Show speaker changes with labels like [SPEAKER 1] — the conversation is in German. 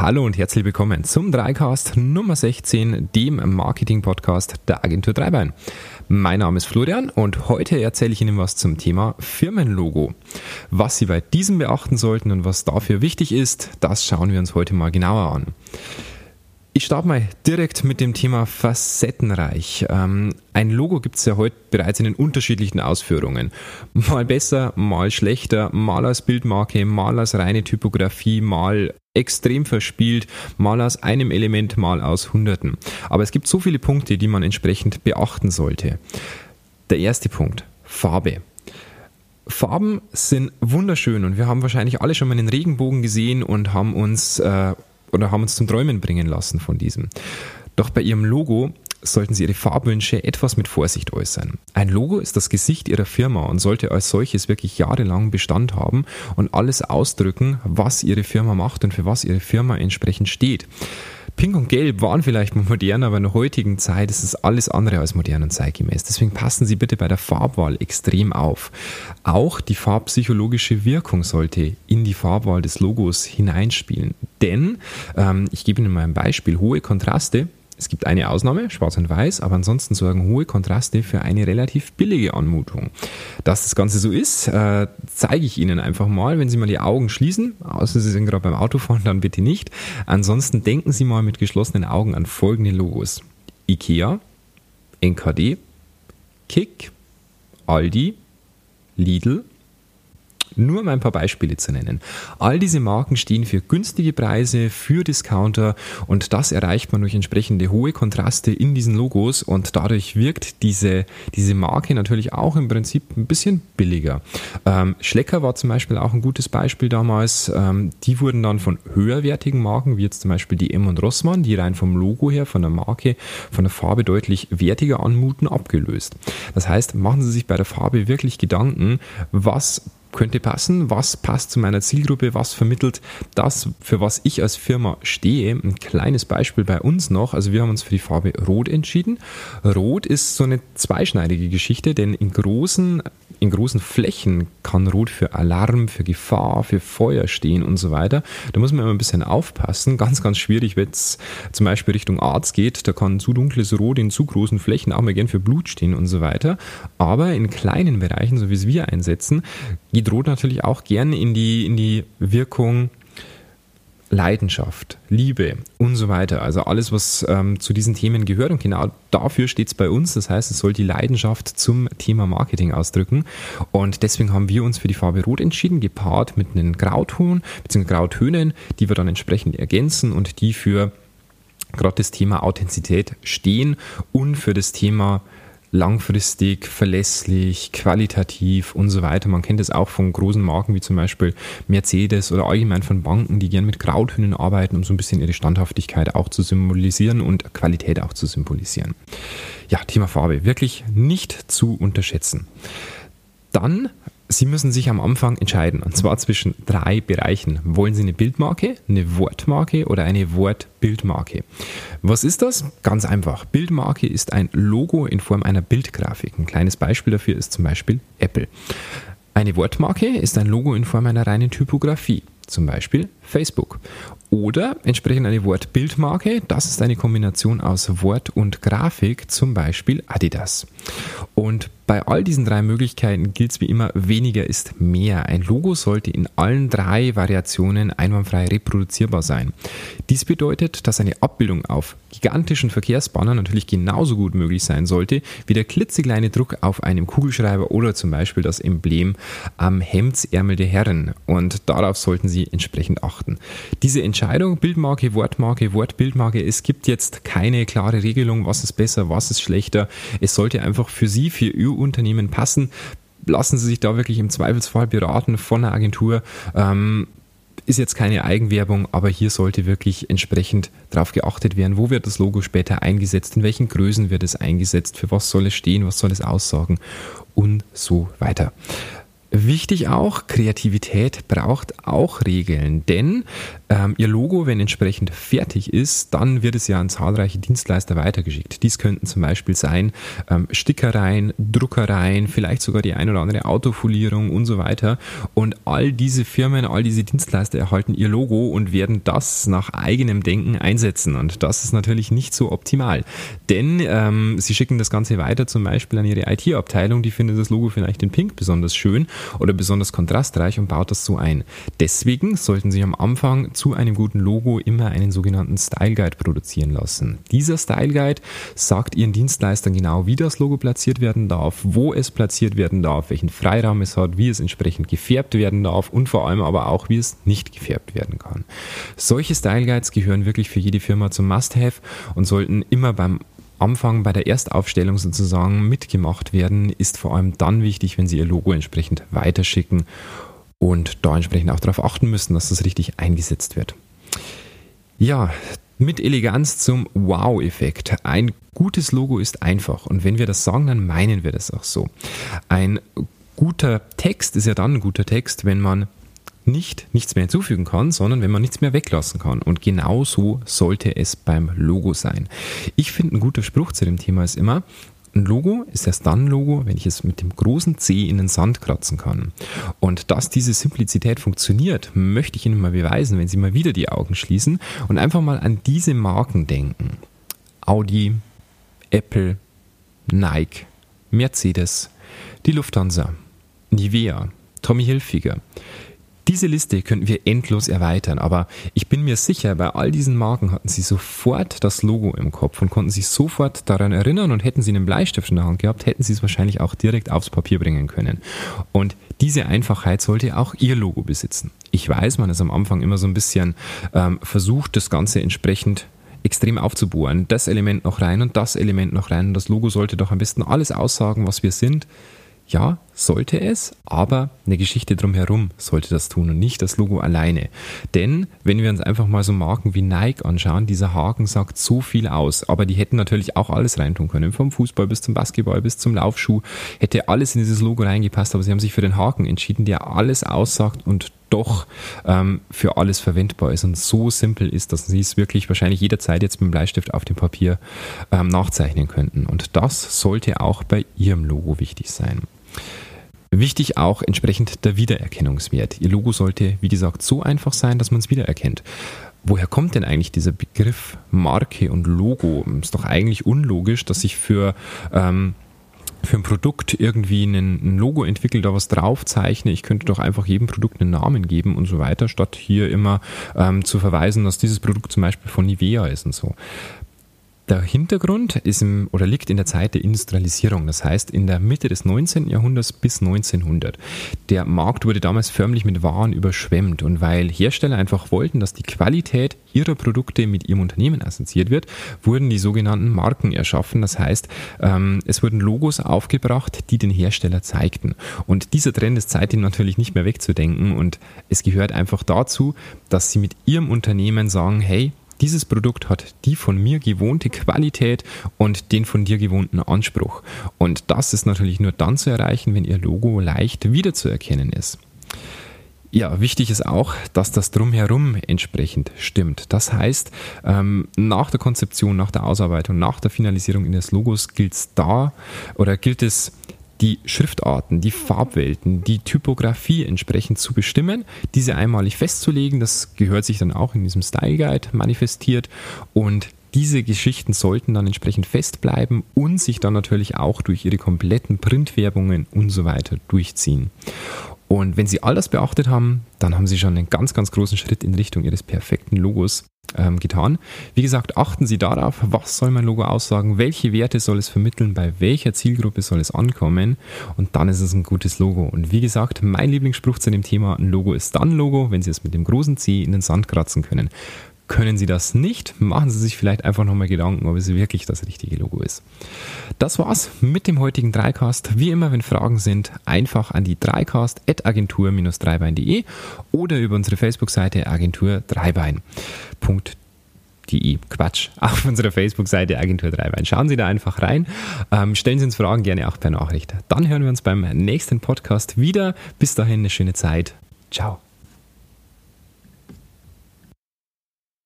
[SPEAKER 1] Hallo und herzlich willkommen zum Dreicast Nummer 16, dem Marketing-Podcast der Agentur Dreibein. Mein Name ist Florian und heute erzähle ich Ihnen was zum Thema Firmenlogo. Was Sie bei diesem beachten sollten und was dafür wichtig ist, das schauen wir uns heute mal genauer an. Ich starte mal direkt mit dem Thema facettenreich. Ähm, ein Logo gibt es ja heute bereits in den unterschiedlichen Ausführungen. Mal besser, mal schlechter, mal als Bildmarke, mal als reine Typografie, mal extrem verspielt, mal aus einem Element, mal aus Hunderten. Aber es gibt so viele Punkte, die man entsprechend beachten sollte. Der erste Punkt, Farbe. Farben sind wunderschön und wir haben wahrscheinlich alle schon mal einen Regenbogen gesehen und haben uns äh, oder haben uns zum Träumen bringen lassen von diesem. Doch bei ihrem Logo sollten Sie Ihre Farbwünsche etwas mit Vorsicht äußern. Ein Logo ist das Gesicht Ihrer Firma und sollte als solches wirklich jahrelang Bestand haben und alles ausdrücken, was Ihre Firma macht und für was Ihre Firma entsprechend steht. Pink und Gelb waren vielleicht modern, aber in der heutigen Zeit ist es alles andere als modern und zeitgemäß. Deswegen passen Sie bitte bei der Farbwahl extrem auf. Auch die farbpsychologische Wirkung sollte in die Farbwahl des Logos hineinspielen. Denn, ähm, ich gebe Ihnen mal ein Beispiel, hohe Kontraste es gibt eine Ausnahme, schwarz und weiß, aber ansonsten sorgen hohe Kontraste für eine relativ billige Anmutung. Dass das Ganze so ist, äh, zeige ich Ihnen einfach mal, wenn Sie mal die Augen schließen, außer Sie sind gerade beim Autofahren, dann bitte nicht. Ansonsten denken Sie mal mit geschlossenen Augen an folgende Logos. IKEA, NKD, Kick, Aldi, Lidl, nur um ein paar Beispiele zu nennen. All diese Marken stehen für günstige Preise, für Discounter und das erreicht man durch entsprechende hohe Kontraste in diesen Logos und dadurch wirkt diese, diese Marke natürlich auch im Prinzip ein bisschen billiger. Ähm, Schlecker war zum Beispiel auch ein gutes Beispiel damals. Ähm, die wurden dann von höherwertigen Marken, wie jetzt zum Beispiel die M und Rossmann, die rein vom Logo her, von der Marke, von der Farbe deutlich wertiger anmuten, abgelöst. Das heißt, machen Sie sich bei der Farbe wirklich Gedanken, was könnte passen, was passt zu meiner Zielgruppe, was vermittelt das, für was ich als Firma stehe. Ein kleines Beispiel bei uns noch, also wir haben uns für die Farbe Rot entschieden. Rot ist so eine zweischneidige Geschichte, denn in großen in großen Flächen kann Rot für Alarm, für Gefahr, für Feuer stehen und so weiter. Da muss man immer ein bisschen aufpassen. Ganz, ganz schwierig, wenn es zum Beispiel Richtung Arzt geht. Da kann zu dunkles Rot in zu großen Flächen auch mal gern für Blut stehen und so weiter. Aber in kleinen Bereichen, so wie es wir einsetzen, geht Rot natürlich auch gerne in die, in die Wirkung Leidenschaft, Liebe und so weiter. Also alles, was ähm, zu diesen Themen gehört und genau dafür steht es bei uns. Das heißt, es soll die Leidenschaft zum Thema Marketing ausdrücken. Und deswegen haben wir uns für die Farbe Rot entschieden, gepaart mit einem Grauton bzw. Grautönen, die wir dann entsprechend ergänzen und die für gerade das Thema Authentizität stehen und für das Thema langfristig, verlässlich, qualitativ und so weiter. Man kennt es auch von großen Marken wie zum Beispiel Mercedes oder allgemein von Banken, die gern mit Grautönen arbeiten, um so ein bisschen ihre Standhaftigkeit auch zu symbolisieren und Qualität auch zu symbolisieren. Ja, Thema Farbe, wirklich nicht zu unterschätzen. Dann Sie müssen sich am Anfang entscheiden, und zwar zwischen drei Bereichen. Wollen Sie eine Bildmarke, eine Wortmarke oder eine Wortbildmarke? Was ist das? Ganz einfach. Bildmarke ist ein Logo in Form einer Bildgrafik. Ein kleines Beispiel dafür ist zum Beispiel Apple. Eine Wortmarke ist ein Logo in Form einer reinen Typografie, zum Beispiel Facebook. Oder entsprechend eine Wortbildmarke, das ist eine Kombination aus Wort und Grafik, zum Beispiel Adidas. Und bei all diesen drei Möglichkeiten gilt es wie immer, weniger ist mehr. Ein Logo sollte in allen drei Variationen einwandfrei reproduzierbar sein. Dies bedeutet, dass eine Abbildung auf gigantischen Verkehrsbannern natürlich genauso gut möglich sein sollte wie der klitzekleine Druck auf einem Kugelschreiber oder zum Beispiel das Emblem am Hemdsärmel der Herren. Und darauf sollten Sie entsprechend achten. Diese Entscheidung, Bildmarke, Wortmarke, Wortbildmarke, es gibt jetzt keine klare Regelung, was ist besser, was ist schlechter. Es sollte einfach für Sie, für Ihr Unternehmen passen. Lassen Sie sich da wirklich im Zweifelsfall beraten von einer Agentur. Ähm, ist jetzt keine Eigenwerbung, aber hier sollte wirklich entsprechend darauf geachtet werden, wo wird das Logo später eingesetzt, in welchen Größen wird es eingesetzt, für was soll es stehen, was soll es aussagen und so weiter. Wichtig auch, Kreativität braucht auch Regeln, denn ähm, Ihr Logo, wenn entsprechend fertig ist, dann wird es ja an zahlreiche Dienstleister weitergeschickt. Dies könnten zum Beispiel sein ähm, Stickereien, Druckereien, vielleicht sogar die ein oder andere Autofolierung und so weiter. Und all diese Firmen, all diese Dienstleister erhalten ihr Logo und werden das nach eigenem Denken einsetzen. Und das ist natürlich nicht so optimal, denn ähm, sie schicken das Ganze weiter zum Beispiel an ihre IT-Abteilung, die findet das Logo vielleicht in Pink besonders schön oder besonders kontrastreich und baut das so ein. Deswegen sollten Sie am Anfang zu einem guten Logo immer einen sogenannten Style Guide produzieren lassen. Dieser Style Guide sagt Ihren Dienstleistern genau, wie das Logo platziert werden darf, wo es platziert werden darf, welchen Freiraum es hat, wie es entsprechend gefärbt werden darf und vor allem aber auch, wie es nicht gefärbt werden kann. Solche Style Guides gehören wirklich für jede Firma zum Must-Have und sollten immer beim Anfang bei der Erstaufstellung sozusagen mitgemacht werden, ist vor allem dann wichtig, wenn Sie Ihr Logo entsprechend weiterschicken und da entsprechend auch darauf achten müssen, dass das richtig eingesetzt wird. Ja, mit Eleganz zum Wow-Effekt. Ein gutes Logo ist einfach und wenn wir das sagen, dann meinen wir das auch so. Ein guter Text ist ja dann ein guter Text, wenn man nicht nichts mehr hinzufügen kann, sondern wenn man nichts mehr weglassen kann. Und genau so sollte es beim Logo sein. Ich finde, ein guter Spruch zu dem Thema ist immer, ein Logo ist erst dann ein Logo, wenn ich es mit dem großen C in den Sand kratzen kann. Und dass diese Simplizität funktioniert, möchte ich Ihnen mal beweisen, wenn Sie mal wieder die Augen schließen und einfach mal an diese Marken denken. Audi, Apple, Nike, Mercedes, die Lufthansa, Nivea, Tommy Hilfiger. Diese Liste könnten wir endlos erweitern, aber ich bin mir sicher, bei all diesen Marken hatten sie sofort das Logo im Kopf und konnten sich sofort daran erinnern und hätten sie einen Bleistift in der Hand gehabt, hätten sie es wahrscheinlich auch direkt aufs Papier bringen können. Und diese Einfachheit sollte auch ihr Logo besitzen. Ich weiß, man ist am Anfang immer so ein bisschen ähm, versucht, das Ganze entsprechend extrem aufzubohren. Das Element noch rein und das Element noch rein. Und das Logo sollte doch am besten alles aussagen, was wir sind. Ja, sollte es, aber eine Geschichte drumherum sollte das tun und nicht das Logo alleine. Denn wenn wir uns einfach mal so Marken wie Nike anschauen, dieser Haken sagt so viel aus, aber die hätten natürlich auch alles reintun können, vom Fußball bis zum Basketball bis zum Laufschuh, hätte alles in dieses Logo reingepasst, aber sie haben sich für den Haken entschieden, der alles aussagt und doch ähm, für alles verwendbar ist und so simpel ist, dass Sie es wirklich wahrscheinlich jederzeit jetzt mit dem Bleistift auf dem Papier ähm, nachzeichnen könnten. Und das sollte auch bei Ihrem Logo wichtig sein. Wichtig auch entsprechend der Wiedererkennungswert. Ihr Logo sollte, wie gesagt, so einfach sein, dass man es wiedererkennt. Woher kommt denn eigentlich dieser Begriff Marke und Logo? Ist doch eigentlich unlogisch, dass ich für ähm, für ein Produkt irgendwie ein, Logo entwickle, da was draufzeichne. Ich könnte doch einfach jedem Produkt einen Namen geben und so weiter, statt hier immer ähm, zu verweisen, dass dieses Produkt zum Beispiel von Nivea ist und so. Der Hintergrund ist im, oder liegt in der Zeit der Industrialisierung, das heißt in der Mitte des 19. Jahrhunderts bis 1900. Der Markt wurde damals förmlich mit Waren überschwemmt und weil Hersteller einfach wollten, dass die Qualität ihrer Produkte mit ihrem Unternehmen assoziiert wird, wurden die sogenannten Marken erschaffen. Das heißt, ähm, es wurden Logos aufgebracht, die den Hersteller zeigten. Und dieser Trend ist seitdem natürlich nicht mehr wegzudenken und es gehört einfach dazu, dass sie mit ihrem Unternehmen sagen, hey, dieses Produkt hat die von mir gewohnte Qualität und den von dir gewohnten Anspruch. Und das ist natürlich nur dann zu erreichen, wenn Ihr Logo leicht wiederzuerkennen ist. Ja, wichtig ist auch, dass das drumherum entsprechend stimmt. Das heißt, ähm, nach der Konzeption, nach der Ausarbeitung, nach der Finalisierung in des Logos gilt es da oder gilt es die Schriftarten, die Farbwelten, die Typografie entsprechend zu bestimmen, diese einmalig festzulegen. Das gehört sich dann auch in diesem Style Guide manifestiert und diese Geschichten sollten dann entsprechend festbleiben und sich dann natürlich auch durch ihre kompletten Printwerbungen und so weiter durchziehen. Und wenn Sie all das beachtet haben, dann haben Sie schon einen ganz, ganz großen Schritt in Richtung Ihres perfekten Logos ähm, getan. Wie gesagt, achten Sie darauf, was soll mein Logo aussagen, welche Werte soll es vermitteln, bei welcher Zielgruppe soll es ankommen und dann ist es ein gutes Logo. Und wie gesagt, mein Lieblingsspruch zu dem Thema, ein Logo ist dann Logo, wenn Sie es mit dem großen C in den Sand kratzen können. Können Sie das nicht, machen Sie sich vielleicht einfach nochmal Gedanken, ob es wirklich das richtige Logo ist. Das war's mit dem heutigen Dreicast. Wie immer, wenn Fragen sind, einfach an die dreicast.agentur-dreibein.de oder über unsere Facebook-Seite agentur dreibein.de die Quatsch, auf unserer Facebook-Seite Agentur 3 Wein. Schauen Sie da einfach rein. Ähm, stellen Sie uns Fragen gerne auch per Nachricht. Dann hören wir uns beim nächsten Podcast wieder. Bis dahin eine schöne Zeit. Ciao.